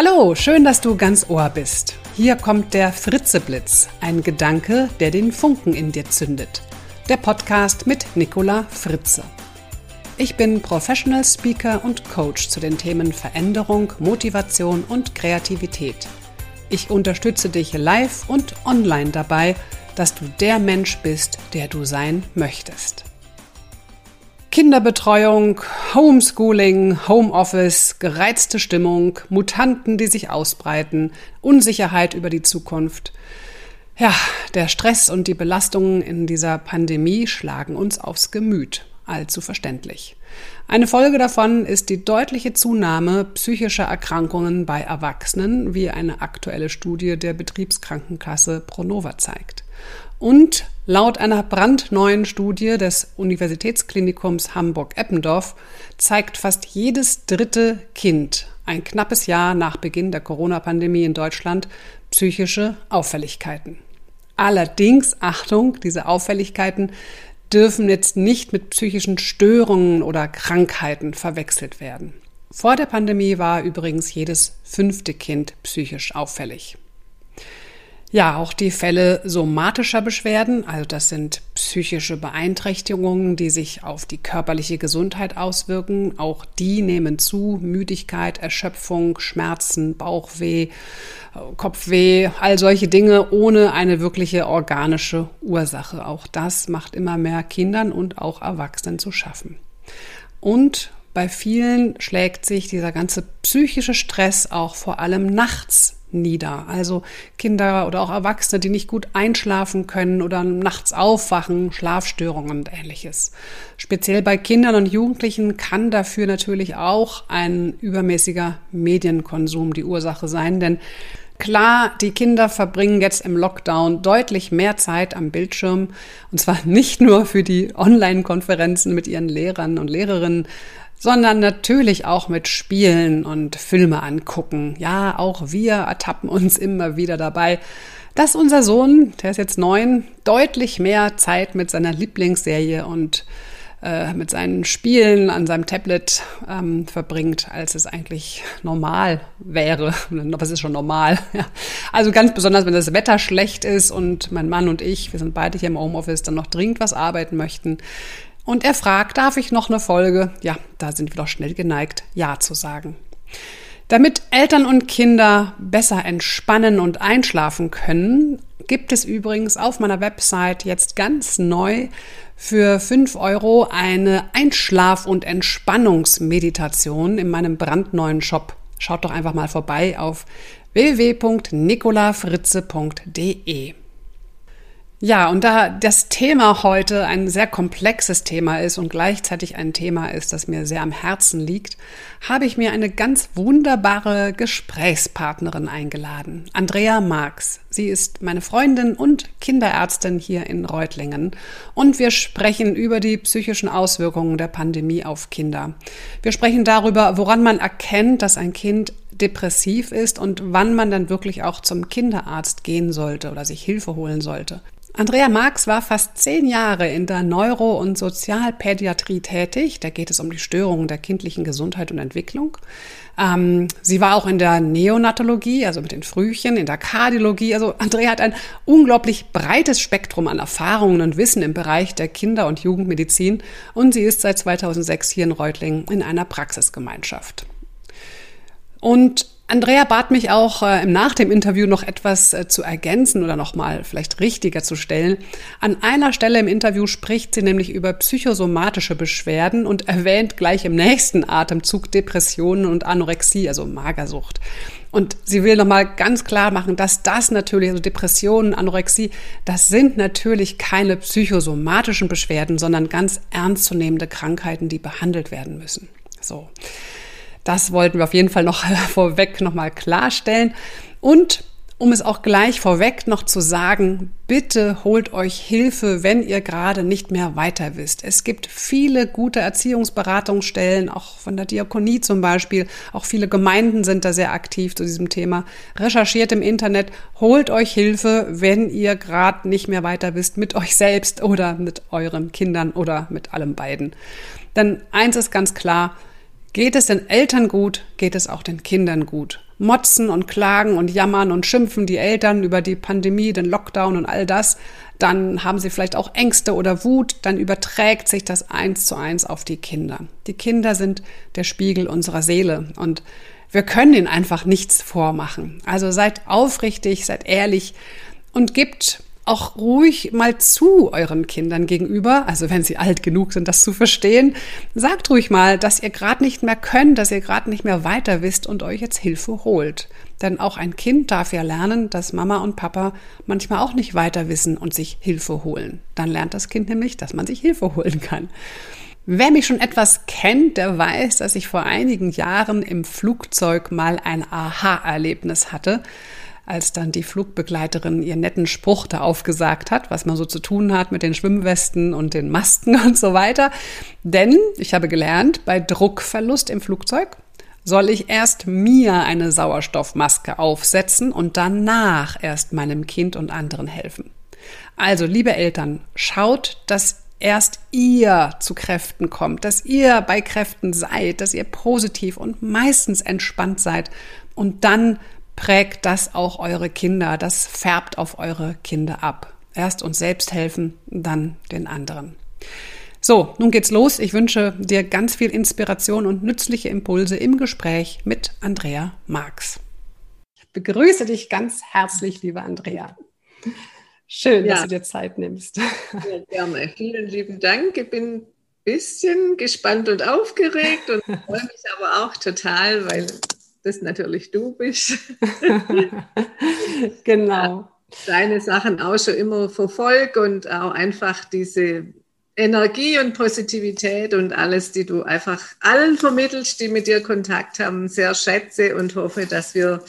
Hallo, schön, dass du ganz Ohr bist. Hier kommt der Fritzeblitz, ein Gedanke, der den Funken in dir zündet. Der Podcast mit Nicola Fritze. Ich bin Professional Speaker und Coach zu den Themen Veränderung, Motivation und Kreativität. Ich unterstütze dich live und online dabei, dass du der Mensch bist, der du sein möchtest. Kinderbetreuung, Homeschooling, Homeoffice, gereizte Stimmung, Mutanten, die sich ausbreiten, Unsicherheit über die Zukunft. Ja, der Stress und die Belastungen in dieser Pandemie schlagen uns aufs Gemüt. Allzu verständlich. Eine Folge davon ist die deutliche Zunahme psychischer Erkrankungen bei Erwachsenen, wie eine aktuelle Studie der Betriebskrankenkasse Pronova zeigt. Und laut einer brandneuen Studie des Universitätsklinikums Hamburg-Eppendorf zeigt fast jedes dritte Kind ein knappes Jahr nach Beginn der Corona-Pandemie in Deutschland psychische Auffälligkeiten. Allerdings, Achtung, diese Auffälligkeiten dürfen jetzt nicht mit psychischen Störungen oder Krankheiten verwechselt werden. Vor der Pandemie war übrigens jedes fünfte Kind psychisch auffällig. Ja, auch die Fälle somatischer Beschwerden, also das sind psychische Beeinträchtigungen, die sich auf die körperliche Gesundheit auswirken, auch die nehmen zu. Müdigkeit, Erschöpfung, Schmerzen, Bauchweh, Kopfweh, all solche Dinge ohne eine wirkliche organische Ursache. Auch das macht immer mehr Kindern und auch Erwachsenen zu schaffen. Und bei vielen schlägt sich dieser ganze psychische Stress auch vor allem nachts nieder. Also Kinder oder auch Erwachsene, die nicht gut einschlafen können oder nachts aufwachen, Schlafstörungen und ähnliches. Speziell bei Kindern und Jugendlichen kann dafür natürlich auch ein übermäßiger Medienkonsum die Ursache sein, denn Klar, die Kinder verbringen jetzt im Lockdown deutlich mehr Zeit am Bildschirm. Und zwar nicht nur für die Online-Konferenzen mit ihren Lehrern und Lehrerinnen, sondern natürlich auch mit Spielen und Filme angucken. Ja, auch wir ertappen uns immer wieder dabei, dass unser Sohn, der ist jetzt neun, deutlich mehr Zeit mit seiner Lieblingsserie und äh, mit seinen Spielen an seinem Tablet ähm, verbringt, als es eigentlich normal wäre. Was ist schon normal? Ja. Also ganz besonders, wenn das Wetter schlecht ist und mein Mann und ich, wir sind beide hier im Homeoffice, dann noch dringend was arbeiten möchten, und er fragt, darf ich noch eine Folge? Ja, da sind wir doch schnell geneigt, Ja zu sagen. Damit Eltern und Kinder besser entspannen und einschlafen können, gibt es übrigens auf meiner Website jetzt ganz neu für 5 Euro eine Einschlaf- und Entspannungsmeditation in meinem brandneuen Shop. Schaut doch einfach mal vorbei auf www.nicolafritze.de. Ja, und da das Thema heute ein sehr komplexes Thema ist und gleichzeitig ein Thema ist, das mir sehr am Herzen liegt, habe ich mir eine ganz wunderbare Gesprächspartnerin eingeladen, Andrea Marx. Sie ist meine Freundin und Kinderärztin hier in Reutlingen und wir sprechen über die psychischen Auswirkungen der Pandemie auf Kinder. Wir sprechen darüber, woran man erkennt, dass ein Kind depressiv ist und wann man dann wirklich auch zum Kinderarzt gehen sollte oder sich Hilfe holen sollte. Andrea Marx war fast zehn Jahre in der Neuro- und Sozialpädiatrie tätig. Da geht es um die Störungen der kindlichen Gesundheit und Entwicklung. Ähm, sie war auch in der Neonatologie, also mit den Frühchen, in der Kardiologie. Also Andrea hat ein unglaublich breites Spektrum an Erfahrungen und Wissen im Bereich der Kinder- und Jugendmedizin und sie ist seit 2006 hier in Reutlingen in einer Praxisgemeinschaft. Und Andrea bat mich auch äh, nach dem Interview noch etwas äh, zu ergänzen oder nochmal vielleicht richtiger zu stellen. An einer Stelle im Interview spricht sie nämlich über psychosomatische Beschwerden und erwähnt gleich im nächsten Atemzug Depressionen und Anorexie, also Magersucht. Und sie will nochmal ganz klar machen, dass das natürlich, also Depressionen, Anorexie, das sind natürlich keine psychosomatischen Beschwerden, sondern ganz ernstzunehmende Krankheiten, die behandelt werden müssen. So. Das wollten wir auf jeden Fall noch vorweg nochmal klarstellen. Und um es auch gleich vorweg noch zu sagen, bitte holt euch Hilfe, wenn ihr gerade nicht mehr weiter wisst. Es gibt viele gute Erziehungsberatungsstellen, auch von der Diakonie zum Beispiel. Auch viele Gemeinden sind da sehr aktiv zu diesem Thema. Recherchiert im Internet, holt euch Hilfe, wenn ihr gerade nicht mehr weiter wisst mit euch selbst oder mit euren Kindern oder mit allem beiden. Denn eins ist ganz klar, Geht es den Eltern gut, geht es auch den Kindern gut. motzen und klagen und jammern und schimpfen die Eltern über die Pandemie, den Lockdown und all das, dann haben sie vielleicht auch Ängste oder Wut, dann überträgt sich das eins zu eins auf die Kinder. Die Kinder sind der Spiegel unserer Seele und wir können ihnen einfach nichts vormachen. Also seid aufrichtig, seid ehrlich und gebt auch ruhig mal zu euren Kindern gegenüber, also wenn sie alt genug sind, das zu verstehen, sagt ruhig mal, dass ihr gerade nicht mehr könnt, dass ihr gerade nicht mehr weiter wisst und euch jetzt Hilfe holt. Denn auch ein Kind darf ja lernen, dass Mama und Papa manchmal auch nicht weiter wissen und sich Hilfe holen. Dann lernt das Kind nämlich, dass man sich Hilfe holen kann. Wer mich schon etwas kennt, der weiß, dass ich vor einigen Jahren im Flugzeug mal ein Aha-Erlebnis hatte als dann die Flugbegleiterin ihren netten Spruch da aufgesagt hat, was man so zu tun hat mit den Schwimmwesten und den Masken und so weiter. Denn ich habe gelernt, bei Druckverlust im Flugzeug soll ich erst mir eine Sauerstoffmaske aufsetzen und danach erst meinem Kind und anderen helfen. Also, liebe Eltern, schaut, dass erst ihr zu Kräften kommt, dass ihr bei Kräften seid, dass ihr positiv und meistens entspannt seid und dann prägt das auch eure Kinder, das färbt auf eure Kinder ab. Erst uns selbst helfen, dann den anderen. So, nun geht's los. Ich wünsche dir ganz viel Inspiration und nützliche Impulse im Gespräch mit Andrea Marx. Ich begrüße dich ganz herzlich, liebe Andrea. Schön, ja. dass du dir Zeit nimmst. Ja, gerne. Vielen lieben Dank. Ich bin ein bisschen gespannt und aufgeregt und freue mich aber auch total, weil das natürlich du bist. genau. Deine Sachen auch schon immer verfolge und auch einfach diese Energie und Positivität und alles, die du einfach allen vermittelst, die mit dir Kontakt haben, sehr schätze und hoffe, dass wir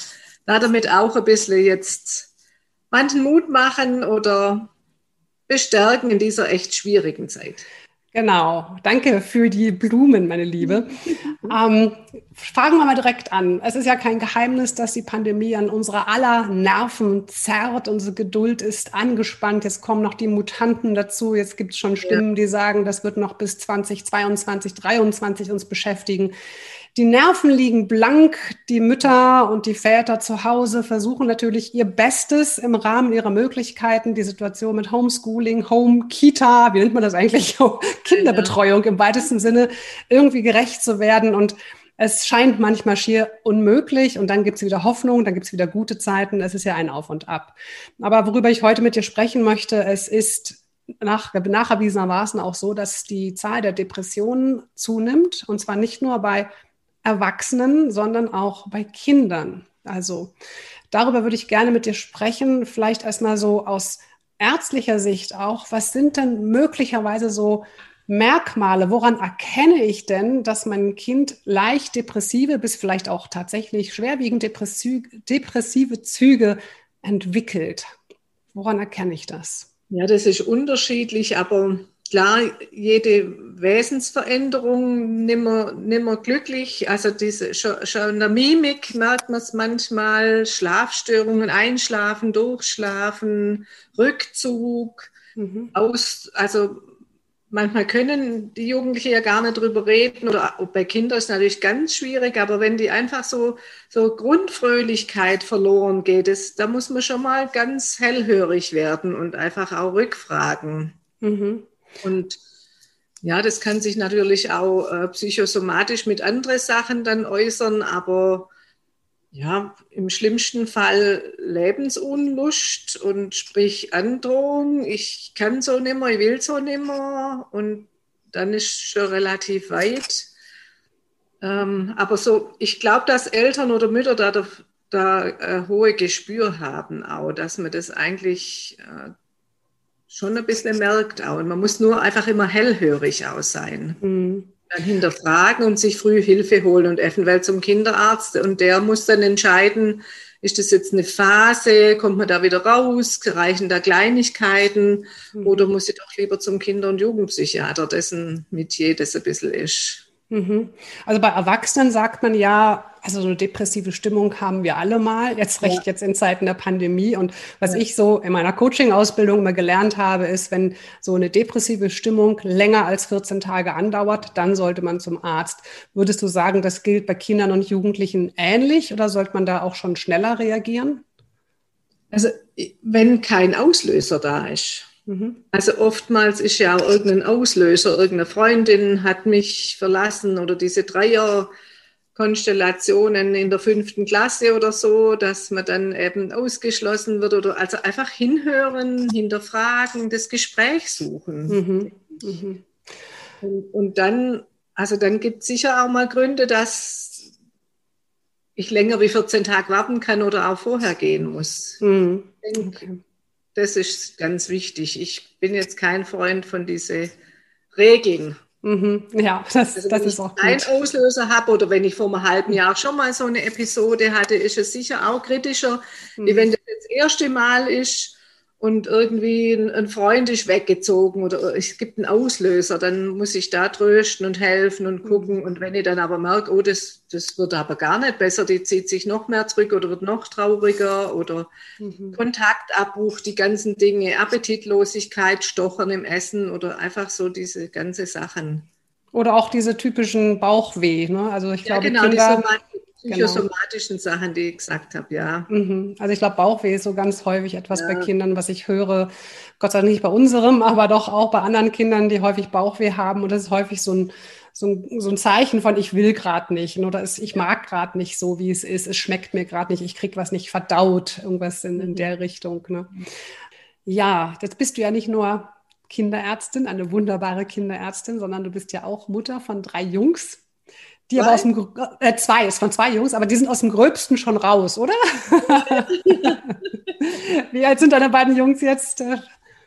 damit auch ein bisschen jetzt manchen Mut machen oder bestärken in dieser echt schwierigen Zeit. Genau, danke für die Blumen, meine Liebe. ähm, fangen wir mal direkt an. Es ist ja kein Geheimnis, dass die Pandemie an unsere aller Nerven zerrt. Unsere Geduld ist angespannt. Jetzt kommen noch die Mutanten dazu. Jetzt gibt es schon Stimmen, die sagen, das wird noch bis 2022, 2023 uns beschäftigen. Die Nerven liegen blank. Die Mütter und die Väter zu Hause versuchen natürlich ihr Bestes im Rahmen ihrer Möglichkeiten, die Situation mit Homeschooling, Home, Kita, wie nennt man das eigentlich? Kinderbetreuung im weitesten Sinne irgendwie gerecht zu werden. Und es scheint manchmal schier unmöglich und dann gibt es wieder Hoffnung, dann gibt es wieder gute Zeiten. Es ist ja ein Auf und Ab. Aber worüber ich heute mit dir sprechen möchte, es ist nach, nacherwiesenermaßen auch so, dass die Zahl der Depressionen zunimmt und zwar nicht nur bei Erwachsenen, sondern auch bei Kindern. Also darüber würde ich gerne mit dir sprechen, vielleicht erstmal so aus ärztlicher Sicht auch. Was sind denn möglicherweise so Merkmale? Woran erkenne ich denn, dass mein Kind leicht depressive bis vielleicht auch tatsächlich schwerwiegend depressive Züge entwickelt? Woran erkenne ich das? Ja, das ist unterschiedlich, aber klar, jede Wesensveränderung nimmer, nimmer glücklich. Also diese, schon, schon in der Mimik merkt man es manchmal, Schlafstörungen, Einschlafen, Durchschlafen, Rückzug, mhm. aus, also manchmal können die Jugendlichen ja gar nicht drüber reden oder bei Kindern ist es natürlich ganz schwierig, aber wenn die einfach so, so Grundfröhlichkeit verloren geht, das, da muss man schon mal ganz hellhörig werden und einfach auch rückfragen. Mhm. Und ja, das kann sich natürlich auch äh, psychosomatisch mit anderen Sachen dann äußern, aber ja, im schlimmsten Fall Lebensunlust und sprich Androhung. Ich kann so nimmer, ich will so nimmer und dann ist schon relativ weit. Ähm, aber so, ich glaube, dass Eltern oder Mütter da, da äh, hohe Gespür haben, auch, dass man das eigentlich äh, schon ein bisschen merkt auch. Und man muss nur einfach immer hellhörig auch sein. Mhm. Dann hinterfragen und sich früh Hilfe holen und eventuell zum Kinderarzt. Und der muss dann entscheiden, ist das jetzt eine Phase, kommt man da wieder raus, reichen da Kleinigkeiten mhm. oder muss ich doch lieber zum Kinder- und Jugendpsychiater, dessen Metier das ein bisschen ist. Mhm. Also bei Erwachsenen sagt man ja, also so eine depressive Stimmung haben wir alle mal, jetzt recht jetzt in Zeiten der Pandemie. Und was ja. ich so in meiner Coaching-Ausbildung immer gelernt habe, ist, wenn so eine depressive Stimmung länger als 14 Tage andauert, dann sollte man zum Arzt. Würdest du sagen, das gilt bei Kindern und Jugendlichen ähnlich oder sollte man da auch schon schneller reagieren? Also wenn kein Auslöser da ist. Mhm. Also oftmals ist ja auch irgendein Auslöser, irgendeine Freundin hat mich verlassen oder diese Dreierkonstellationen in der fünften Klasse oder so, dass man dann eben ausgeschlossen wird oder also einfach hinhören, hinterfragen, das Gespräch suchen. Mhm. Mhm. Und, und, dann, also dann gibt es sicher auch mal Gründe, dass ich länger wie 14 Tage warten kann oder auch vorher gehen muss. Mhm. Ich denke, okay. Das ist ganz wichtig. Ich bin jetzt kein Freund von diesen Regeln. Mhm. Ja, das, also, das ist auch gut. Wenn ich einen Auslöser habe oder wenn ich vor einem halben Jahr schon mal so eine Episode hatte, ist es sicher auch kritischer, mhm. wenn das das erste Mal ist und irgendwie ein, Freund ist weggezogen oder es gibt einen Auslöser, dann muss ich da trösten und helfen und gucken. Mhm. Und wenn ich dann aber merke, oh, das, das wird aber gar nicht besser, die zieht sich noch mehr zurück oder wird noch trauriger oder mhm. Kontaktabbruch, die ganzen Dinge, Appetitlosigkeit, Stochern im Essen oder einfach so diese ganze Sachen. Oder auch diese typischen Bauchweh. Ne? Also ich ja, glaube, genau, Kinder. Psychosomatischen genau. Sachen, die ich gesagt habe, ja. Mhm. Also ich glaube, Bauchweh ist so ganz häufig etwas ja. bei Kindern, was ich höre. Gott sei Dank nicht bei unserem, aber doch auch bei anderen Kindern, die häufig Bauchweh haben. Und das ist häufig so ein, so ein, so ein Zeichen von, ich will gerade nicht oder es, ich mag gerade nicht so, wie es ist. Es schmeckt mir gerade nicht, ich kriege was nicht verdaut, irgendwas in, in mhm. der Richtung. Ne? Ja, jetzt bist du ja nicht nur Kinderärztin, eine wunderbare Kinderärztin, sondern du bist ja auch Mutter von drei Jungs. Die zwei? aber aus dem, äh, zwei, ist von zwei Jungs, aber die sind aus dem Gröbsten schon raus, oder? Wie alt sind deine beiden Jungs jetzt?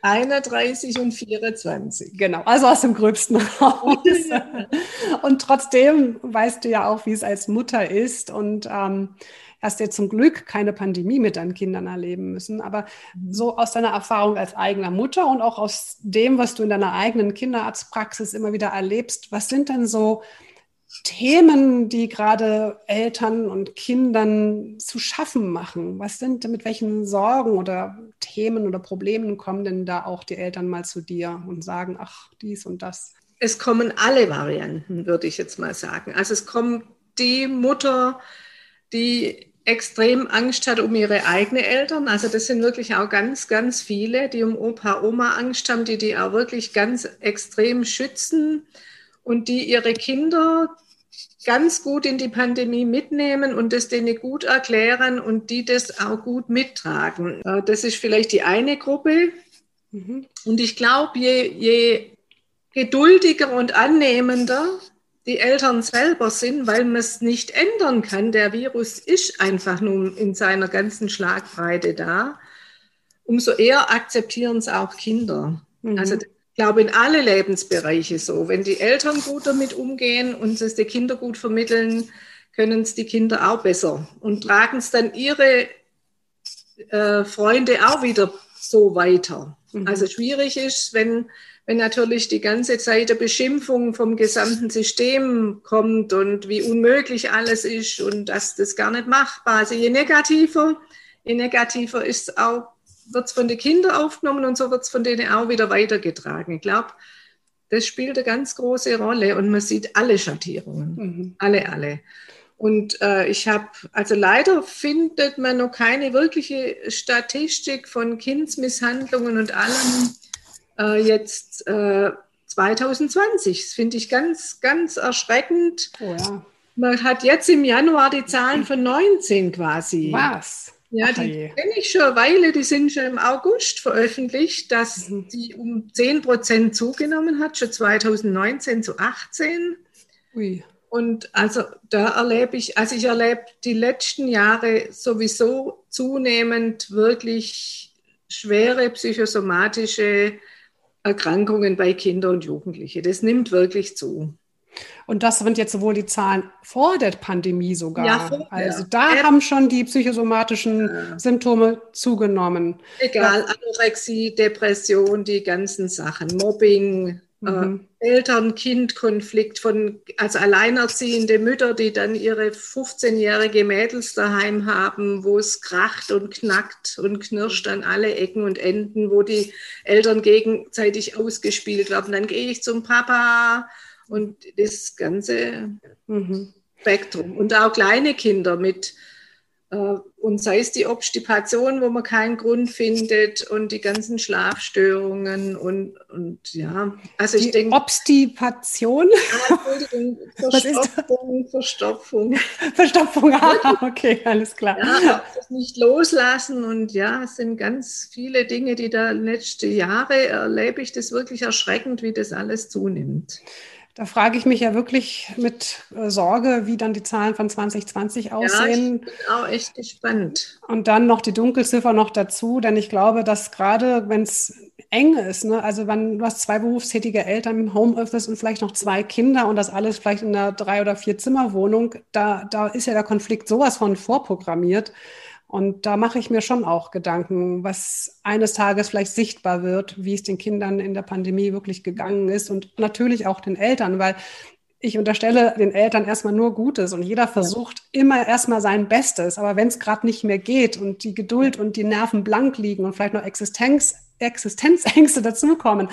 31 und 24. Genau, also aus dem Gröbsten raus. und trotzdem weißt du ja auch, wie es als Mutter ist und ähm, hast ja zum Glück keine Pandemie mit deinen Kindern erleben müssen. Aber mhm. so aus deiner Erfahrung als eigener Mutter und auch aus dem, was du in deiner eigenen Kinderarztpraxis immer wieder erlebst, was sind denn so Themen, die gerade Eltern und Kindern zu schaffen machen? Was sind, mit welchen Sorgen oder Themen oder Problemen kommen denn da auch die Eltern mal zu dir und sagen, ach, dies und das? Es kommen alle Varianten, würde ich jetzt mal sagen. Also es kommt die Mutter, die extrem Angst hat um ihre eigenen Eltern. Also das sind wirklich auch ganz, ganz viele, die um Opa, Oma Angst haben, die die auch wirklich ganz extrem schützen und die ihre Kinder ganz gut in die Pandemie mitnehmen und das denen gut erklären und die das auch gut mittragen. Äh, das ist vielleicht die eine Gruppe. Mhm. Und ich glaube, je, je geduldiger und annehmender die Eltern selber sind, weil man es nicht ändern kann. Der Virus ist einfach nun in seiner ganzen Schlagbreite da. Umso eher akzeptieren es auch Kinder. Mhm. Also glaube, in alle Lebensbereiche so. Wenn die Eltern gut damit umgehen und es die Kinder gut vermitteln, können es die Kinder auch besser und tragen es dann ihre äh, Freunde auch wieder so weiter. Mhm. Also schwierig ist, wenn, wenn natürlich die ganze Zeit der Beschimpfung vom gesamten System kommt und wie unmöglich alles ist und dass das gar nicht machbar. ist. Also je negativer, je negativer ist es auch wird es von den Kindern aufgenommen und so wird es von denen auch wieder weitergetragen. Ich glaube, das spielt eine ganz große Rolle und man sieht alle Schattierungen, mhm. alle, alle. Und äh, ich habe, also leider findet man noch keine wirkliche Statistik von Kindsmisshandlungen und allem äh, jetzt äh, 2020. Das finde ich ganz, ganz erschreckend. Oh ja. Man hat jetzt im Januar die Zahlen von 19 quasi. Was? Ja, die kenne ich schon eine Weile, die sind schon im August veröffentlicht, dass mhm. die um 10 Prozent zugenommen hat, schon 2019 zu 18. Ui. Und also da erlebe ich, also ich erlebe die letzten Jahre sowieso zunehmend wirklich schwere psychosomatische Erkrankungen bei Kindern und Jugendlichen. Das nimmt wirklich zu. Und das sind jetzt sowohl die Zahlen vor der Pandemie sogar. Ja, vorher. also da ja. haben schon die psychosomatischen ja. Symptome zugenommen. Egal, Anorexie, Depression, die ganzen Sachen, Mobbing, Mhm. Äh, Eltern-Kind-Konflikt von, also alleinerziehende Mütter, die dann ihre 15-jährige Mädels daheim haben, wo es kracht und knackt und knirscht an alle Ecken und Enden, wo die Eltern gegenseitig ausgespielt werden. Dann gehe ich zum Papa und das ganze mhm. Spektrum. Und auch kleine Kinder mit äh, und sei es die Obstipation, wo man keinen Grund findet und die ganzen Schlafstörungen und, und ja, also ich denke. Obstipation? Ah, Verstopfung, Verstopfung. Verstopfung, ah, okay, alles klar. Ja, das nicht loslassen und ja, es sind ganz viele Dinge, die da letzte Jahre erlebe ich das wirklich erschreckend, wie das alles zunimmt. Da frage ich mich ja wirklich mit äh, Sorge, wie dann die Zahlen von 2020 aussehen. Ja, ich bin auch echt gespannt. Und dann noch die Dunkelziffer noch dazu, denn ich glaube, dass gerade wenn es eng ist, ne, also wenn du hast zwei berufstätige Eltern im Homeoffice und vielleicht noch zwei Kinder und das alles vielleicht in einer drei oder vier Zimmerwohnung, da, da ist ja der Konflikt sowas von vorprogrammiert. Und da mache ich mir schon auch Gedanken, was eines Tages vielleicht sichtbar wird, wie es den Kindern in der Pandemie wirklich gegangen ist und natürlich auch den Eltern, weil ich unterstelle den Eltern erstmal nur Gutes und jeder versucht immer erstmal sein Bestes. Aber wenn es gerade nicht mehr geht und die Geduld und die Nerven blank liegen und vielleicht noch Existenz, Existenzängste dazukommen,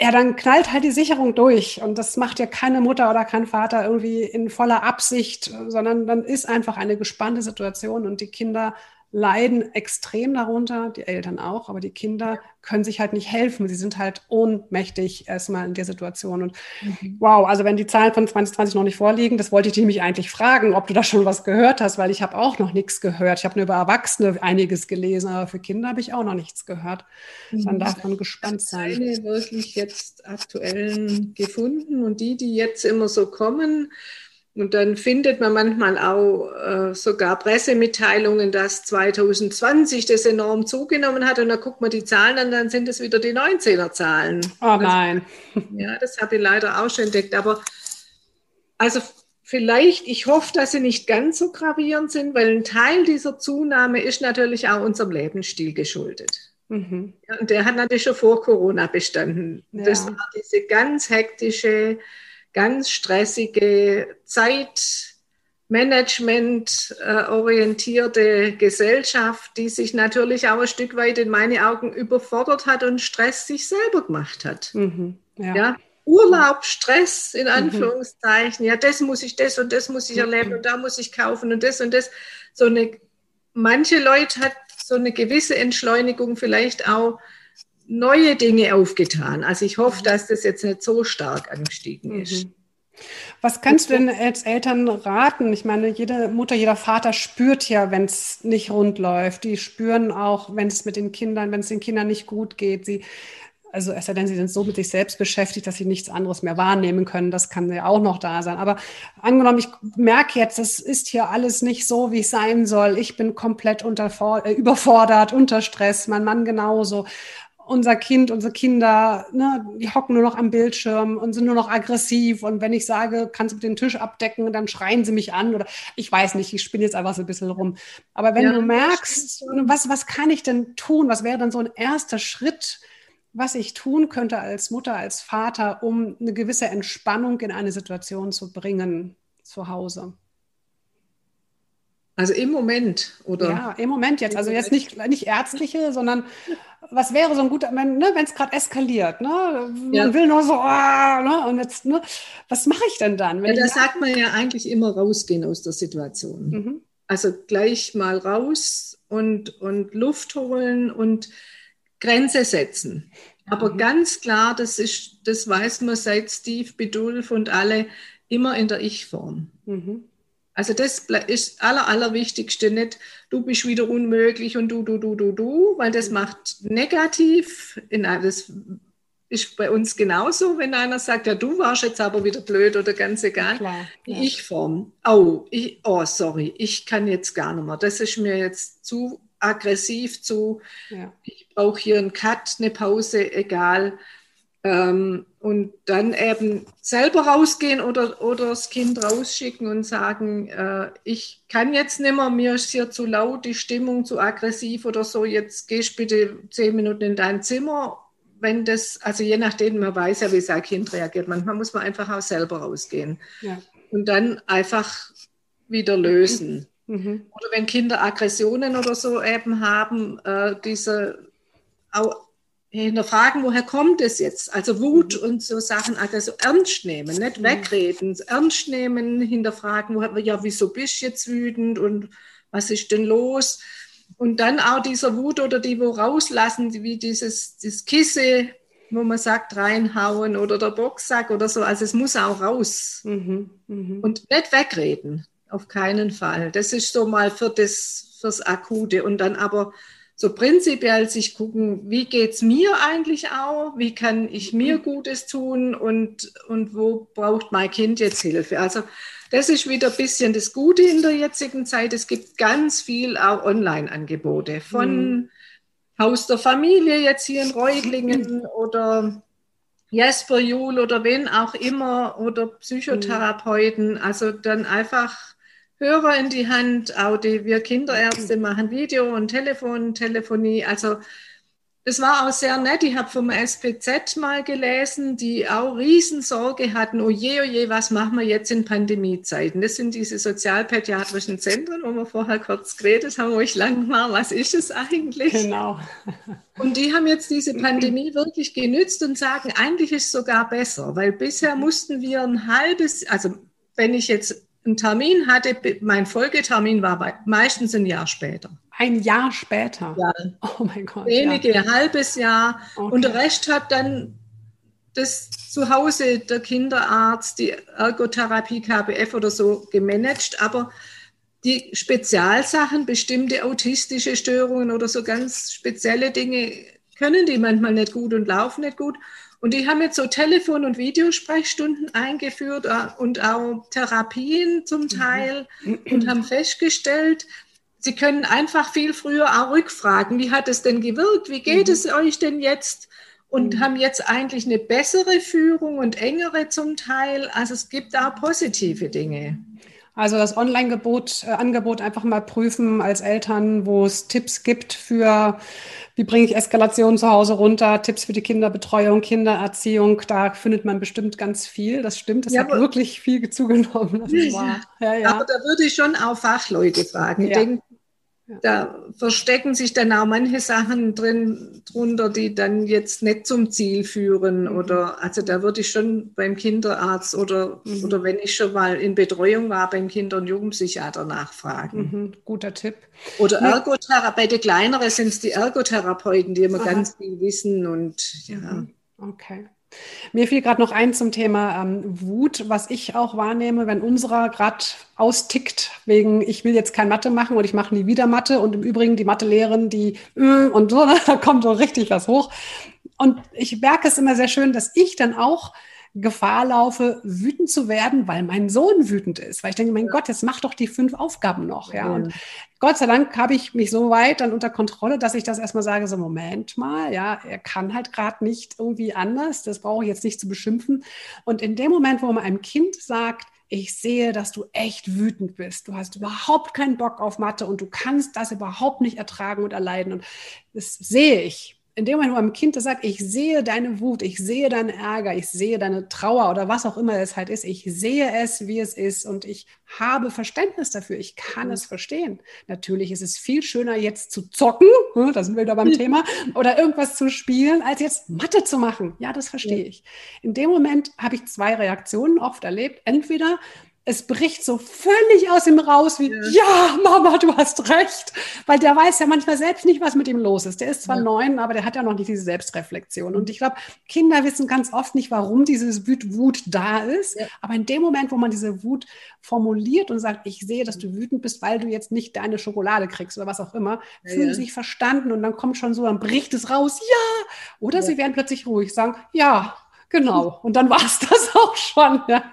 ja, dann knallt halt die Sicherung durch. Und das macht ja keine Mutter oder kein Vater irgendwie in voller Absicht, sondern dann ist einfach eine gespannte Situation und die Kinder leiden extrem darunter, die Eltern auch, aber die Kinder können sich halt nicht helfen. Sie sind halt ohnmächtig erstmal in der Situation. Und mhm. wow, also wenn die Zahlen von 2020 noch nicht vorliegen, das wollte ich dich nämlich eigentlich fragen, ob du da schon was gehört hast, weil ich habe auch noch nichts gehört. Ich habe nur über Erwachsene einiges gelesen, aber für Kinder habe ich auch noch nichts gehört. Dann darf man gespannt sein. Ich habe Keine wirklich jetzt aktuellen gefunden und die, die jetzt immer so kommen, und dann findet man manchmal auch äh, sogar Pressemitteilungen, dass 2020 das enorm zugenommen hat. Und dann guckt man die Zahlen an, dann sind es wieder die 19er Zahlen. Oh nein. Also, ja, das habe ich leider auch schon entdeckt. Aber also vielleicht, ich hoffe, dass sie nicht ganz so gravierend sind, weil ein Teil dieser Zunahme ist natürlich auch unserem Lebensstil geschuldet. Mhm. Und der hat natürlich schon vor Corona bestanden. Ja. Das war diese ganz hektische ganz stressige Zeitmanagement orientierte Gesellschaft, die sich natürlich auch ein Stück weit in meine Augen überfordert hat und Stress sich selber gemacht hat. Mhm, ja. ja. Urlaub, Stress in mhm. Anführungszeichen, mhm. ja, das muss ich, das und das muss ich erleben und da muss ich kaufen und das und das. So eine, manche Leute hat so eine gewisse Entschleunigung vielleicht auch neue Dinge aufgetan. Also ich hoffe, dass das jetzt nicht so stark angestiegen mhm. ist. Was kannst du denn als Eltern raten? Ich meine, jede Mutter, jeder Vater spürt ja, wenn es nicht rund läuft. Die spüren auch, wenn es mit den Kindern, wenn es den Kindern nicht gut geht. Sie, also es sei denn, sie sind so mit sich selbst beschäftigt, dass sie nichts anderes mehr wahrnehmen können. Das kann ja auch noch da sein. Aber angenommen, ich merke jetzt, es ist hier alles nicht so, wie es sein soll. Ich bin komplett unter, äh, überfordert, unter Stress, mein Mann genauso unser Kind, unsere Kinder, ne, die hocken nur noch am Bildschirm und sind nur noch aggressiv. Und wenn ich sage, kannst du den Tisch abdecken, dann schreien sie mich an oder ich weiß nicht, ich spinne jetzt einfach so ein bisschen rum. Aber wenn ja, du merkst, was, was kann ich denn tun? Was wäre dann so ein erster Schritt, was ich tun könnte als Mutter, als Vater, um eine gewisse Entspannung in eine Situation zu bringen zu Hause? Also im Moment, oder? Ja, im Moment jetzt. Also jetzt nicht, nicht ärztliche, sondern was wäre so ein guter, wenn ne, es gerade eskaliert, ne? Man ja. will nur so, ah, ne? Und jetzt, ne? Was mache ich denn dann? ja, da sagt man ja eigentlich immer rausgehen aus der Situation. Mhm. Also gleich mal raus und, und Luft holen und Grenze setzen. Aber mhm. ganz klar, das ist, das weiß man seit Steve Bidulf und alle immer in der Ich-Form. Mhm. Also das ist aller, allerwichtigste, nicht du bist wieder unmöglich und du, du, du, du, du, weil das macht negativ. In, das ist bei uns genauso, wenn einer sagt, ja, du warst jetzt aber wieder blöd oder ganz egal. Klar, ja. Ich-Form. Oh, ich, oh, sorry, ich kann jetzt gar nicht mehr. Das ist mir jetzt zu aggressiv, zu, ja. ich brauche hier einen Cut, eine Pause, egal. Ähm, und dann eben selber rausgehen oder, oder das Kind rausschicken und sagen, äh, ich kann jetzt nicht mehr, mir ist hier zu laut, die Stimmung zu aggressiv oder so, jetzt gehst bitte zehn Minuten in dein Zimmer, wenn das, also je nachdem, man weiß ja, wie sein Kind reagiert, manchmal muss man einfach auch selber rausgehen. Ja. Und dann einfach wieder lösen. Mhm. Oder wenn Kinder Aggressionen oder so eben haben, äh, diese auch hinterfragen, woher kommt es jetzt? Also Wut mhm. und so Sachen, also ernst nehmen, nicht mhm. wegreden, ernst nehmen, hinterfragen, woher, ja, wieso bist du jetzt wütend und was ist denn los? Und dann auch dieser Wut oder die wo rauslassen, wie dieses das Kisse, wo man sagt, reinhauen oder der Boxsack oder so. Also es muss auch raus. Mhm, mh. Und nicht wegreden, auf keinen Fall. Das ist so mal für das, fürs Akute. Und dann aber so prinzipiell sich gucken, wie geht es mir eigentlich auch, wie kann ich mir Gutes tun und, und wo braucht mein Kind jetzt Hilfe. Also das ist wieder ein bisschen das Gute in der jetzigen Zeit. Es gibt ganz viel auch Online-Angebote von mhm. Haus der Familie jetzt hier in Reutlingen oder Jesper Jul oder wen auch immer oder Psychotherapeuten. Also dann einfach Hörer in die Hand, auch die wir Kinderärzte machen Video- und Telefontelefonie. Also das war auch sehr nett. Ich habe vom SPZ mal gelesen, die auch Riesensorge hatten, oh je, oh je, was machen wir jetzt in Pandemiezeiten? Das sind diese sozialpädiatrischen Zentren, wo wir vorher kurz geredet haben, wo ich lang war, was ist es eigentlich? Genau. Und die haben jetzt diese Pandemie wirklich genützt und sagen, eigentlich ist es sogar besser, weil bisher mussten wir ein halbes, also wenn ich jetzt einen Termin hatte, mein Folgetermin war bei, meistens ein Jahr später. Ein Jahr später. Ja. Oh mein Gott. Wenige, ja. halbes Jahr. Okay. Und der Rest hat dann das zu Hause der Kinderarzt, die Ergotherapie, KBF oder so gemanagt. Aber die Spezialsachen, bestimmte autistische Störungen oder so ganz spezielle Dinge, können die manchmal nicht gut und laufen nicht gut. Und die haben jetzt so Telefon- und Videosprechstunden eingeführt äh, und auch Therapien zum Teil mhm. und haben festgestellt, Sie können einfach viel früher auch rückfragen, wie hat es denn gewirkt, wie geht mhm. es euch denn jetzt? Und mhm. haben jetzt eigentlich eine bessere Führung und engere zum Teil. Also es gibt auch positive Dinge. Also das Online-Angebot äh, einfach mal prüfen als Eltern, wo es Tipps gibt für, wie bringe ich Eskalation zu Hause runter, Tipps für die Kinderbetreuung, Kindererziehung. Da findet man bestimmt ganz viel. Das stimmt, das ja, hat wirklich viel zugenommen. Ja, ja. Aber da würde ich schon auch Fachleute fragen. Ich denke, da verstecken sich dann auch manche Sachen drin drunter, die dann jetzt nicht zum Ziel führen. Mhm. Oder also da würde ich schon beim Kinderarzt oder, mhm. oder wenn ich schon mal in Betreuung war, beim Kinder- und Jugendpsychiater nachfragen. Mhm. Guter Tipp. Oder ja. Ergotherapeuten, bei den kleineren sind es die Ergotherapeuten, die immer Aha. ganz viel wissen und ja. Mhm. Okay. Mir fiel gerade noch ein zum Thema ähm, Wut, was ich auch wahrnehme, wenn unserer gerade austickt, wegen ich will jetzt kein Mathe machen und ich mache nie wieder Mathe und im Übrigen die Mathelehrerin, die äh, und so, da kommt so richtig was hoch. Und ich merke es immer sehr schön, dass ich dann auch Gefahr laufe, wütend zu werden, weil mein Sohn wütend ist. Weil ich denke, mein. Gott, jetzt mach doch die fünf Aufgaben noch. Ja. ja. Und Gott sei Dank habe ich mich so weit dann unter Kontrolle, dass ich das erstmal sage, so Moment mal, ja, er kann halt gerade nicht irgendwie anders. Das brauche ich jetzt nicht zu beschimpfen. Und in dem Moment, wo man einem Kind sagt, ich sehe, dass du echt wütend bist. Du hast überhaupt keinen Bock auf Mathe und du kannst das überhaupt nicht ertragen und erleiden. Und das sehe ich in dem Moment, wo einem Kind das sagt, ich sehe deine Wut, ich sehe deinen Ärger, ich sehe deine Trauer oder was auch immer es halt ist, ich sehe es, wie es ist und ich habe Verständnis dafür, ich kann mhm. es verstehen. Natürlich ist es viel schöner, jetzt zu zocken, hm, da sind wir wieder beim Thema, oder irgendwas zu spielen, als jetzt Mathe zu machen. Ja, das verstehe ich. In dem Moment habe ich zwei Reaktionen oft erlebt. Entweder es bricht so völlig aus ihm raus, wie, ja. ja. Mama, du hast recht. Weil der weiß ja manchmal selbst nicht, was mit ihm los ist. Der ist zwar ja. neun, aber der hat ja noch nicht diese Selbstreflexion. Und ich glaube, Kinder wissen ganz oft nicht, warum diese Wut da ist. Ja. Aber in dem Moment, wo man diese Wut formuliert und sagt, ich sehe, dass du wütend bist, weil du jetzt nicht deine Schokolade kriegst oder was auch immer, fühlen sich verstanden und dann kommt schon so, dann bricht es raus, ja. Oder sie werden plötzlich ruhig, sagen, ja, Genau. Und dann war es das auch schon. Ja.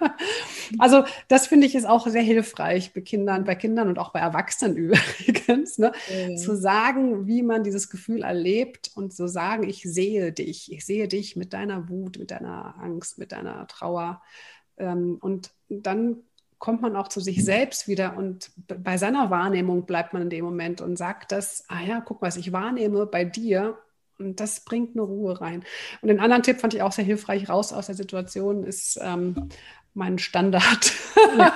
Also das finde ich ist auch sehr hilfreich bei Kindern, bei Kindern und auch bei Erwachsenen übrigens, ne? ja. zu sagen, wie man dieses Gefühl erlebt und zu sagen, ich sehe dich, ich sehe dich mit deiner Wut, mit deiner Angst, mit deiner Trauer. Ähm, und dann kommt man auch zu sich selbst wieder und bei seiner Wahrnehmung bleibt man in dem Moment und sagt das, ah ja, guck, was ich wahrnehme bei dir Und das bringt eine Ruhe rein. Und den anderen Tipp fand ich auch sehr hilfreich, raus aus der Situation, ist ähm, mein Standard. Ja.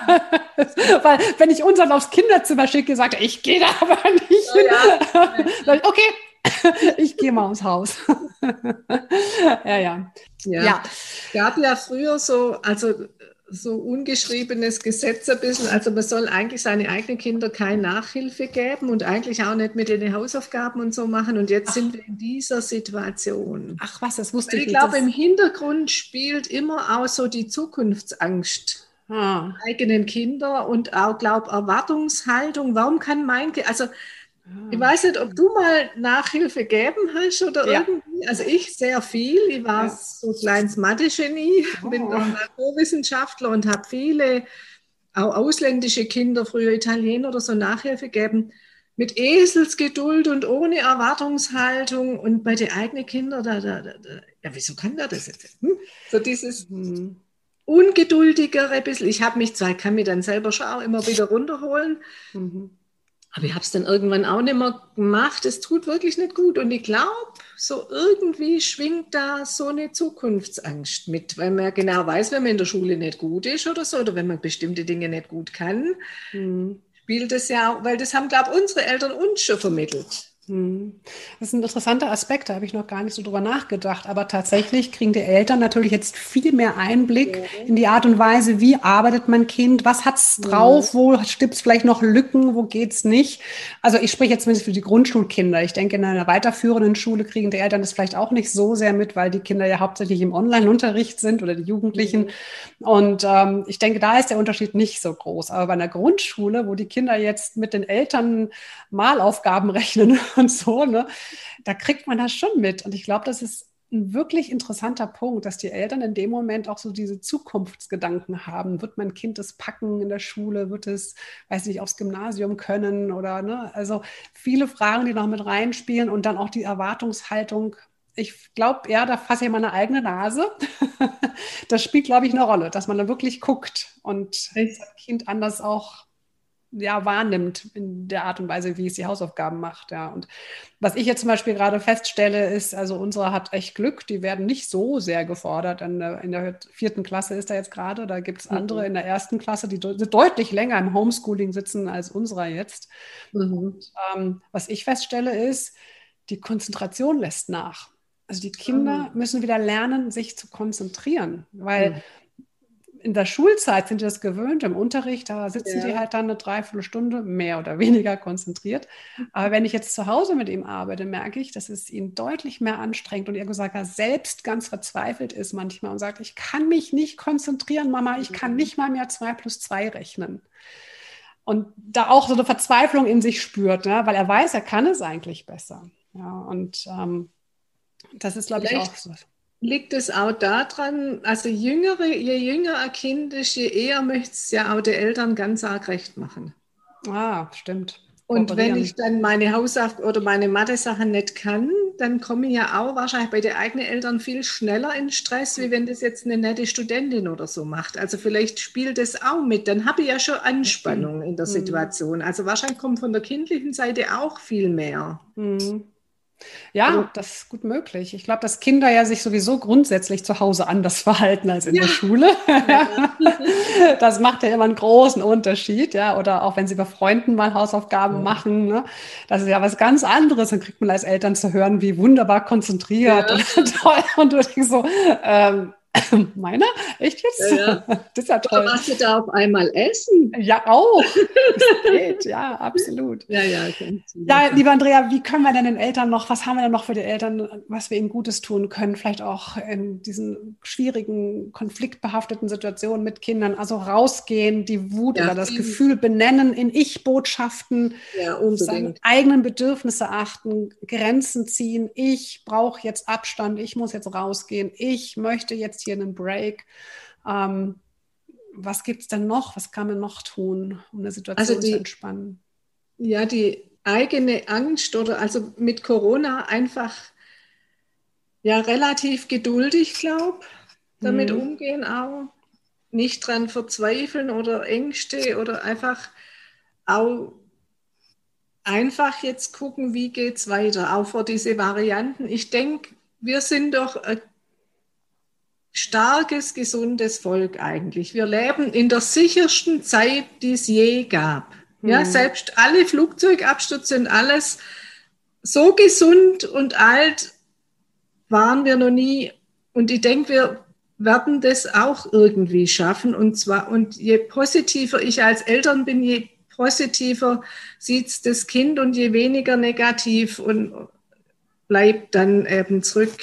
Weil wenn ich unseren aufs Kinderzimmer schicke, sagt er, ich gehe da aber nicht. Oh ja. Ja. okay, ich gehe mal ins Haus. ja, ja. Ja. ja. Gab ja früher so, also so ungeschriebenes Gesetz ein bisschen. Also man soll eigentlich seine eigenen Kinder keine Nachhilfe geben und eigentlich auch nicht mit den Hausaufgaben und so machen. Und jetzt Ach. sind wir in dieser Situation. Ach was, das wusste ich, ich. Ich glaube, im Hintergrund spielt immer auch so die Zukunftsangst. Ah. eigenen Kinder und auch, glaube Erwartungshaltung. Warum kann mein Kind, also ich weiß nicht, ob du mal Nachhilfe gegeben hast oder ja. irgendwie. Also ich sehr viel. Ich war ja. so ein kleines Mathe-Genie, oh. bin Naturwissenschaftler und habe viele auch ausländische Kinder, früher Italiener oder so Nachhilfe gegeben. Mit Eselsgeduld und ohne Erwartungshaltung. Und bei den eigenen Kindern, da, da, da, ja, wieso kann der das jetzt? Hm? So dieses hm. ungeduldigere bisschen. Ich habe mich zwar, ich kann mich dann selber schon auch immer wieder runterholen. Mhm. Aber ich habe es dann irgendwann auch nicht mehr gemacht. Es tut wirklich nicht gut. Und ich glaube, so irgendwie schwingt da so eine Zukunftsangst mit, weil man genau weiß, wenn man in der Schule nicht gut ist oder so, oder wenn man bestimmte Dinge nicht gut kann, mhm. spielt das ja, weil das haben, glaube ich, unsere Eltern uns schon vermittelt. Hm. Das ist ein interessanter Aspekt, da habe ich noch gar nicht so drüber nachgedacht. Aber tatsächlich kriegen die Eltern natürlich jetzt viel mehr Einblick ja. in die Art und Weise, wie arbeitet mein Kind, was hat es drauf, ja. wo gibt es vielleicht noch Lücken, wo geht es nicht. Also ich spreche jetzt zumindest für die Grundschulkinder. Ich denke, in einer weiterführenden Schule kriegen die Eltern das vielleicht auch nicht so sehr mit, weil die Kinder ja hauptsächlich im Online-Unterricht sind oder die Jugendlichen. Ja. Und ähm, ich denke, da ist der Unterschied nicht so groß. Aber bei einer Grundschule, wo die Kinder jetzt mit den Eltern Malaufgaben rechnen und so, ne? da kriegt man das schon mit. Und ich glaube, das ist ein wirklich interessanter Punkt, dass die Eltern in dem Moment auch so diese Zukunftsgedanken haben. Wird mein Kind es packen in der Schule? Wird es, weiß nicht, aufs Gymnasium können oder, ne? Also viele Fragen, die noch mit reinspielen und dann auch die Erwartungshaltung. Ich glaube, ja, da fasse ich meine eigene Nase. das spielt, glaube ich, eine Rolle, dass man da wirklich guckt und das Kind anders auch ja, wahrnimmt in der Art und Weise, wie es die Hausaufgaben macht. Ja. Und was ich jetzt zum Beispiel gerade feststelle, ist, also unsere hat echt Glück, die werden nicht so sehr gefordert. In der, in der vierten Klasse ist er jetzt gerade, da gibt es andere mhm. in der ersten Klasse, die de deutlich länger im Homeschooling sitzen als unserer jetzt. Mhm. Und, ähm, was ich feststelle, ist, die Konzentration lässt nach. Also die Kinder mhm. müssen wieder lernen, sich zu konzentrieren, weil mhm in der Schulzeit sind die das gewöhnt, im Unterricht, da sitzen ja. die halt dann eine Dreiviertelstunde mehr oder weniger konzentriert. Aber wenn ich jetzt zu Hause mit ihm arbeite, merke ich, dass es ihn deutlich mehr anstrengt und er gesagt hat, selbst ganz verzweifelt ist manchmal und sagt, ich kann mich nicht konzentrieren, Mama, ich kann mhm. nicht mal mehr zwei plus zwei rechnen. Und da auch so eine Verzweiflung in sich spürt, ne? weil er weiß, er kann es eigentlich besser. Ja, und ähm, das ist, glaube ich, auch so liegt es auch daran, also jüngere, je jünger ein Kind ist, je eher möchte es ja auch den Eltern ganz arg recht machen. Ah, stimmt. Und wenn ich dann meine Hausaufgaben oder meine Mathe-Sachen nicht kann, dann komme ich ja auch wahrscheinlich bei den eigenen Eltern viel schneller in Stress, wie wenn das jetzt eine nette Studentin oder so macht. Also vielleicht spielt das auch mit. Dann habe ich ja schon Anspannung in der mhm. Situation. Also wahrscheinlich kommt von der kindlichen Seite auch viel mehr. Mhm. Ja, also, das ist gut möglich. Ich glaube, dass Kinder ja sich sowieso grundsätzlich zu Hause anders verhalten als in ja. der Schule. das macht ja immer einen großen Unterschied, ja. Oder auch wenn sie bei Freunden mal Hausaufgaben ja. machen, ne? das ist ja was ganz anderes. Dann kriegt man als Eltern zu hören, wie wunderbar konzentriert ja. und toll. Und du denkst so, ähm, Meiner? Echt jetzt? Ja, ja. Das ist ja toll. Was du da auf einmal essen? Ja, auch. Das geht, ja, absolut. Ja, ja. Ja, lieber Andrea, wie können wir denn den Eltern noch, was haben wir denn noch für die Eltern, was wir ihnen Gutes tun können? Vielleicht auch in diesen schwierigen, konfliktbehafteten Situationen mit Kindern. Also rausgehen, die Wut ja, oder das Gefühl benennen in Ich-Botschaften, ja, seine eigenen Bedürfnisse achten, Grenzen ziehen. Ich brauche jetzt Abstand, ich muss jetzt rausgehen, ich möchte jetzt hier einen Break. Ähm, was gibt es denn noch? Was kann man noch tun, um eine Situation also die, zu entspannen? Ja, die eigene Angst oder also mit Corona einfach ja relativ geduldig, glaube damit mhm. umgehen auch. Nicht dran verzweifeln oder Ängste oder einfach auch einfach jetzt gucken, wie geht es weiter, auch vor diese Varianten. Ich denke, wir sind doch ein starkes, gesundes Volk eigentlich. Wir leben in der sichersten Zeit, die es je gab. Ja, selbst alle Flugzeugabstürze und alles so gesund und alt waren wir noch nie. Und ich denke, wir werden das auch irgendwie schaffen. Und zwar, und je positiver ich als Eltern bin, je positiver sieht es das Kind und je weniger negativ und bleibt dann eben zurück.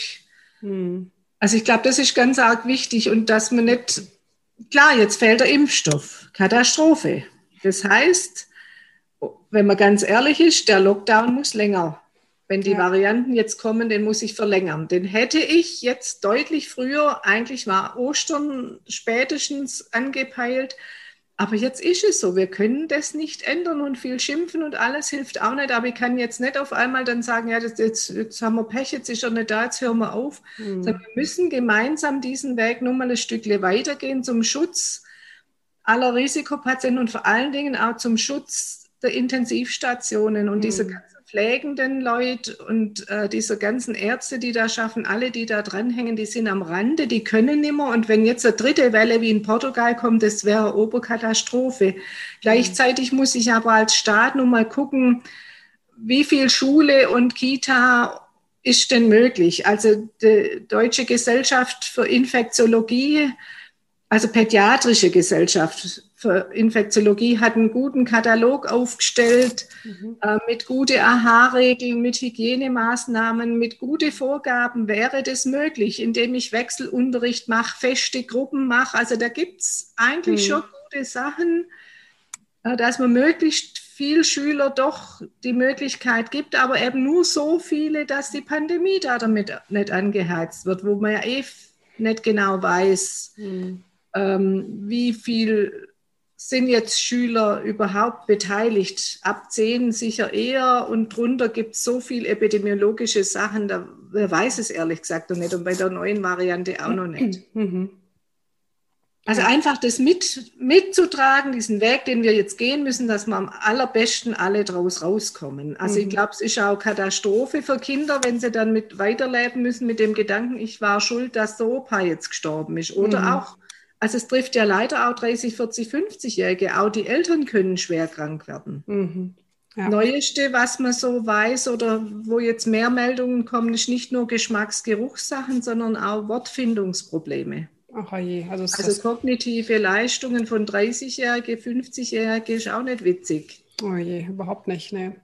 Hm. Also ich glaube, das ist ganz arg wichtig und dass man nicht, klar, jetzt fehlt der Impfstoff, Katastrophe. Das heißt, wenn man ganz ehrlich ist, der Lockdown muss länger. Wenn die ja. Varianten jetzt kommen, den muss ich verlängern. Den hätte ich jetzt deutlich früher, eigentlich war Ostern spätestens angepeilt, aber jetzt ist es so, wir können das nicht ändern und viel schimpfen und alles hilft auch nicht. Aber ich kann jetzt nicht auf einmal dann sagen, ja, das, jetzt, jetzt haben wir Pech, jetzt ist er nicht da, jetzt hören wir auf. Mhm. wir müssen gemeinsam diesen Weg nochmal ein Stückchen weitergehen zum Schutz aller Risikopatienten und vor allen Dingen auch zum Schutz der Intensivstationen und mhm. dieser ganzen pflegenden Leute und äh, diese ganzen Ärzte, die da schaffen, alle, die da dranhängen, die sind am Rande, die können nicht mehr. Und wenn jetzt eine dritte Welle wie in Portugal kommt, das wäre Oberkatastrophe. Gleichzeitig muss ich aber als Staat nun mal gucken, wie viel Schule und Kita ist denn möglich? Also die Deutsche Gesellschaft für Infektiologie, also pädiatrische Gesellschaft für Infektiologie hat einen guten Katalog aufgestellt mhm. äh, mit guten AHA-Regeln, mit Hygienemaßnahmen, mit guten Vorgaben. Wäre das möglich, indem ich Wechselunterricht mache, feste Gruppen mache? Also da gibt es eigentlich mhm. schon gute Sachen, äh, dass man möglichst viel Schüler doch die Möglichkeit gibt, aber eben nur so viele, dass die Pandemie da damit nicht angeheizt wird, wo man ja eh nicht genau weiß, mhm. Ähm, wie viel sind jetzt Schüler überhaupt beteiligt? Ab zehn sicher eher und drunter gibt es so viel epidemiologische Sachen, da wer weiß es ehrlich gesagt noch nicht und bei der neuen Variante auch noch nicht. Mhm. Also einfach das mit, mitzutragen, diesen Weg, den wir jetzt gehen müssen, dass wir am allerbesten alle draus rauskommen. Also mhm. ich glaube, es ist auch Katastrophe für Kinder, wenn sie dann mit weiterleben müssen mit dem Gedanken, ich war schuld, dass der Opa jetzt gestorben ist. Oder mhm. auch also es trifft ja leider auch 30, 40, 50-Jährige. Auch die Eltern können schwer krank werden. Mhm. Ja. Neueste, was man so weiß oder wo jetzt mehr Meldungen kommen, ist nicht nur Geschmacksgeruchssachen, sondern auch Wortfindungsprobleme. Ach je, also, also kognitive Leistungen von 30-Jährige, 50-Jährige ist auch nicht witzig. Oh je, überhaupt nicht, ne.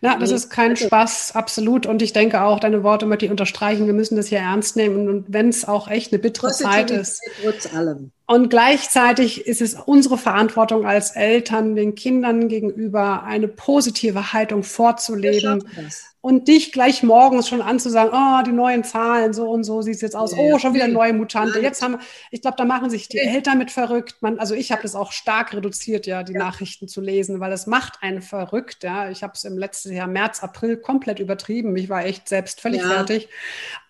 Na, das ist kein Spaß, absolut. Und ich denke auch, deine Worte möchte ich unterstreichen. Wir müssen das hier ernst nehmen. Und wenn es auch echt eine bittere Zeit ist. Trotz allem. Und gleichzeitig ist es unsere Verantwortung als Eltern, den Kindern gegenüber eine positive Haltung vorzuleben und dich gleich morgens schon anzusagen, oh, die neuen Zahlen, so und so sieht es jetzt aus, oh, schon wieder neue Mutante. Jetzt haben wir, ich glaube, da machen sich die Eltern mit verrückt. Man, also ich habe das auch stark reduziert, ja, die ja. Nachrichten zu lesen, weil es macht einen verrückt. Ja. Ich habe es im letzten Jahr, März, April, komplett übertrieben. Ich war echt selbst völlig ja. fertig.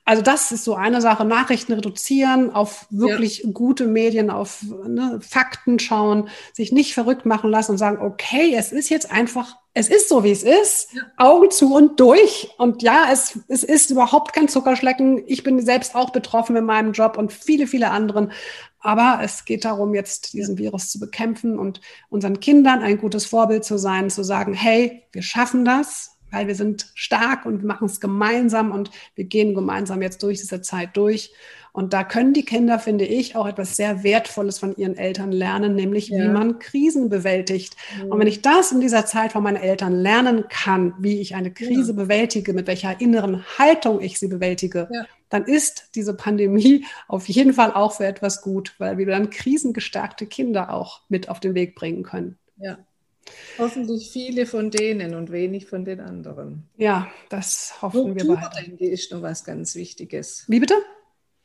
Also das ist so eine Sache, Nachrichten reduzieren, auf wirklich ja. gute Medien, auf ne, Fakten schauen, sich nicht verrückt machen lassen und sagen, okay, es ist jetzt einfach, es ist so, wie es ist, ja. Augen zu und durch. Und ja, es, es ist überhaupt kein Zuckerschlecken. Ich bin selbst auch betroffen in meinem Job und viele, viele anderen. Aber es geht darum, jetzt diesen Virus zu bekämpfen und unseren Kindern ein gutes Vorbild zu sein, zu sagen, hey, wir schaffen das weil wir sind stark und machen es gemeinsam und wir gehen gemeinsam jetzt durch diese Zeit durch. Und da können die Kinder, finde ich, auch etwas sehr Wertvolles von ihren Eltern lernen, nämlich ja. wie man Krisen bewältigt. Mhm. Und wenn ich das in dieser Zeit von meinen Eltern lernen kann, wie ich eine Krise ja. bewältige, mit welcher inneren Haltung ich sie bewältige, ja. dann ist diese Pandemie auf jeden Fall auch für etwas gut, weil wir dann krisengestärkte Kinder auch mit auf den Weg bringen können. Ja. Hoffentlich viele von denen und wenig von den anderen. Ja, das hoffen Struktur, wir beide. denke ich, ist noch was ganz Wichtiges. Wie bitte?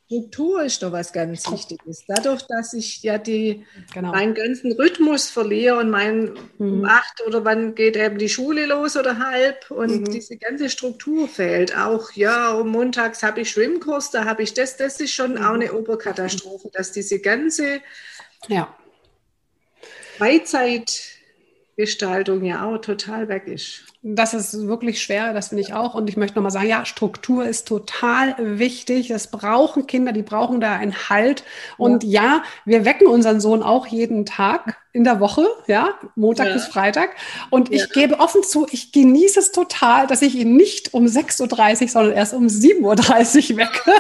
Struktur ist noch was ganz Wichtiges. Dadurch, dass ich ja die, genau. meinen ganzen Rhythmus verliere und mein mhm. um acht oder wann geht eben die Schule los oder halb und mhm. diese ganze Struktur fehlt. Auch ja, um montags habe ich Schwimmkurs, da habe ich das, das ist schon mhm. auch eine Oberkatastrophe, dass diese ganze ja. Freizeit Gestaltung ja auch total weg ist. Das ist wirklich schwer, das finde ich auch. Und ich möchte nochmal sagen, ja, Struktur ist total wichtig. Das brauchen Kinder, die brauchen da einen Halt. Und ja, ja wir wecken unseren Sohn auch jeden Tag in der Woche, ja, Montag ja. bis Freitag. Und ich ja. gebe offen zu, ich genieße es total, dass ich ihn nicht um 6.30 Uhr, sondern erst um 7.30 Uhr wecke.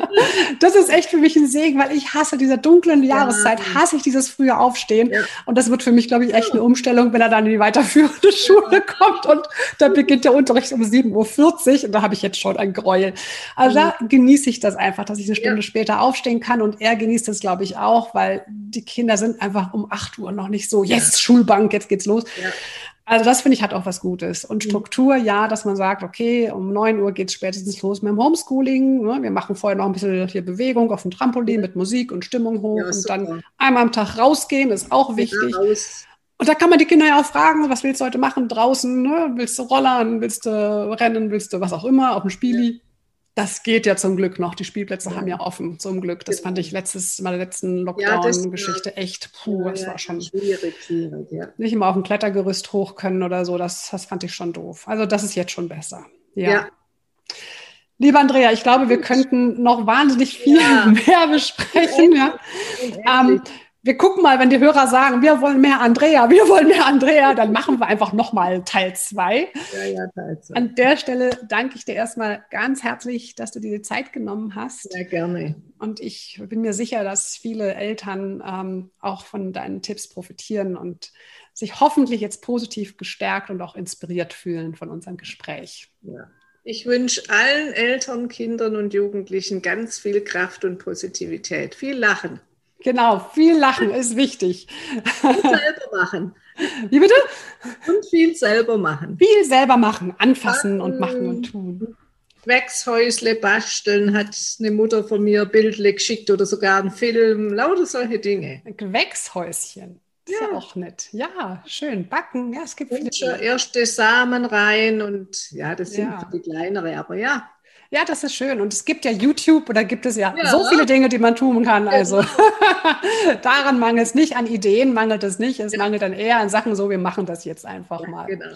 das ist echt für mich ein Segen, weil ich hasse diese dunklen Jahreszeit, hasse ich dieses frühe Aufstehen. Und das wird für mich, glaube ich, echt eine Umstellung, wenn er dann in die weiterführende Schule kommt und dann beginnt der Unterricht um 7.40 Uhr und da habe ich jetzt schon ein Gräuel. Also da genieße ich das einfach, dass ich eine Stunde später aufstehen kann und er genießt es, glaube ich, auch, weil die Kinder sind einfach um 8 Uhr noch noch nicht so, yes, ja. Schulbank, jetzt geht's los. Ja. Also das finde ich hat auch was Gutes. Und mhm. Struktur, ja, dass man sagt, okay, um 9 Uhr geht es spätestens los mit dem Homeschooling. Ne? Wir machen vorher noch ein bisschen hier Bewegung auf dem Trampolin mit Musik und Stimmung hoch. Ja, und dann einmal am Tag rausgehen, ist auch wichtig. Und da kann man die Kinder ja auch fragen, was willst du heute machen draußen? Ne? Willst du rollern? Willst du rennen? Willst du was auch immer auf dem Spieli? Das geht ja zum Glück noch. Die Spielplätze ja. haben ja offen, zum Glück. Das genau. fand ich letztes Mal der letzten Lockdown-Geschichte ja, echt, puh, ja, das war schon schwierig, schwierig, ja. Nicht immer auf dem Klettergerüst hoch können oder so, das, das fand ich schon doof. Also das ist jetzt schon besser. Ja. Lieber Andrea, ich glaube, wir könnten noch wahnsinnig viel mehr besprechen. Ja. Ähm, wir gucken mal, wenn die Hörer sagen, wir wollen mehr Andrea, wir wollen mehr Andrea, dann machen wir einfach nochmal Teil 2. Ja, ja, Teil 2. An der Stelle danke ich dir erstmal ganz herzlich, dass du dir die Zeit genommen hast. Sehr gerne. Und ich bin mir sicher, dass viele Eltern ähm, auch von deinen Tipps profitieren und sich hoffentlich jetzt positiv gestärkt und auch inspiriert fühlen von unserem Gespräch. Ja. Ich wünsche allen Eltern, Kindern und Jugendlichen ganz viel Kraft und Positivität, viel Lachen. Genau, viel Lachen ist wichtig. Und selber machen. Wie bitte? Und viel selber machen. Viel selber machen, anfassen und machen und tun. Gewächshäusle basteln hat eine Mutter von mir bildlich geschickt oder sogar einen Film, lauter solche Dinge. Gewächshäuschen. Ist ja. ja auch nett. Ja, schön. Backen. Ja, es gibt und viele. Erste Samen rein und ja, das sind ja. die kleinere, aber ja, ja, das ist schön. Und es gibt ja YouTube oder gibt es ja, ja. so viele Dinge, die man tun kann. Also daran mangelt es nicht, an Ideen mangelt es nicht. Es ja. mangelt dann eher an Sachen, so wir machen das jetzt einfach ja, mal. Genau.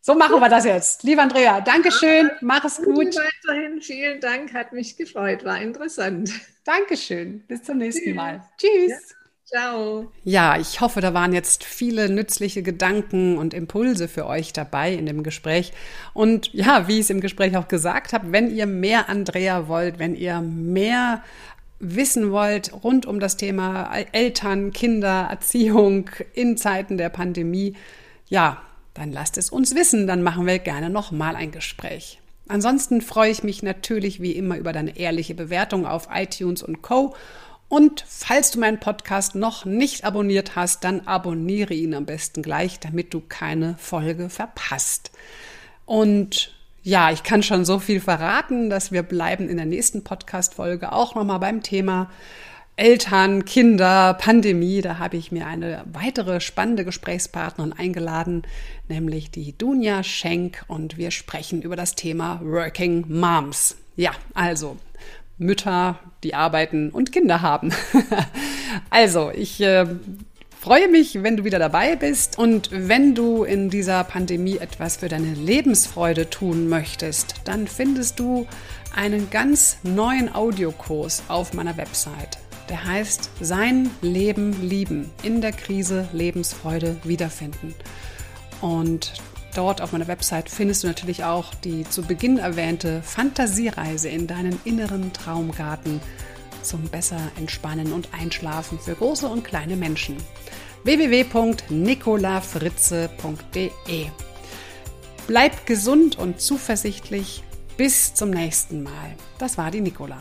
So machen wir das jetzt. Lieber Andrea, Dankeschön, mach es gut. Weiterhin vielen Dank, hat mich gefreut, war interessant. Dankeschön, bis zum nächsten Mal. Tschüss. Ciao. Ja, ich hoffe, da waren jetzt viele nützliche Gedanken und Impulse für euch dabei in dem Gespräch. Und ja, wie ich es im Gespräch auch gesagt habe, wenn ihr mehr Andrea wollt, wenn ihr mehr wissen wollt rund um das Thema Eltern, Kinder, Erziehung in Zeiten der Pandemie, ja, dann lasst es uns wissen, dann machen wir gerne nochmal ein Gespräch. Ansonsten freue ich mich natürlich wie immer über deine ehrliche Bewertung auf iTunes und Co. Und falls du meinen Podcast noch nicht abonniert hast, dann abonniere ihn am besten gleich, damit du keine Folge verpasst. Und ja, ich kann schon so viel verraten, dass wir bleiben in der nächsten Podcast-Folge auch nochmal beim Thema Eltern, Kinder, Pandemie. Da habe ich mir eine weitere spannende Gesprächspartnerin eingeladen, nämlich die Dunja Schenk und wir sprechen über das Thema Working Moms. Ja, also Mütter, die arbeiten und Kinder haben. also, ich äh, freue mich, wenn du wieder dabei bist und wenn du in dieser Pandemie etwas für deine Lebensfreude tun möchtest, dann findest du einen ganz neuen Audiokurs auf meiner Website. Der heißt Sein Leben lieben, in der Krise Lebensfreude wiederfinden. Und Dort auf meiner Website findest du natürlich auch die zu Beginn erwähnte Fantasiereise in deinen inneren Traumgarten zum besser entspannen und einschlafen für große und kleine Menschen. www.nicolafritze.de Bleib gesund und zuversichtlich. Bis zum nächsten Mal. Das war die Nicola.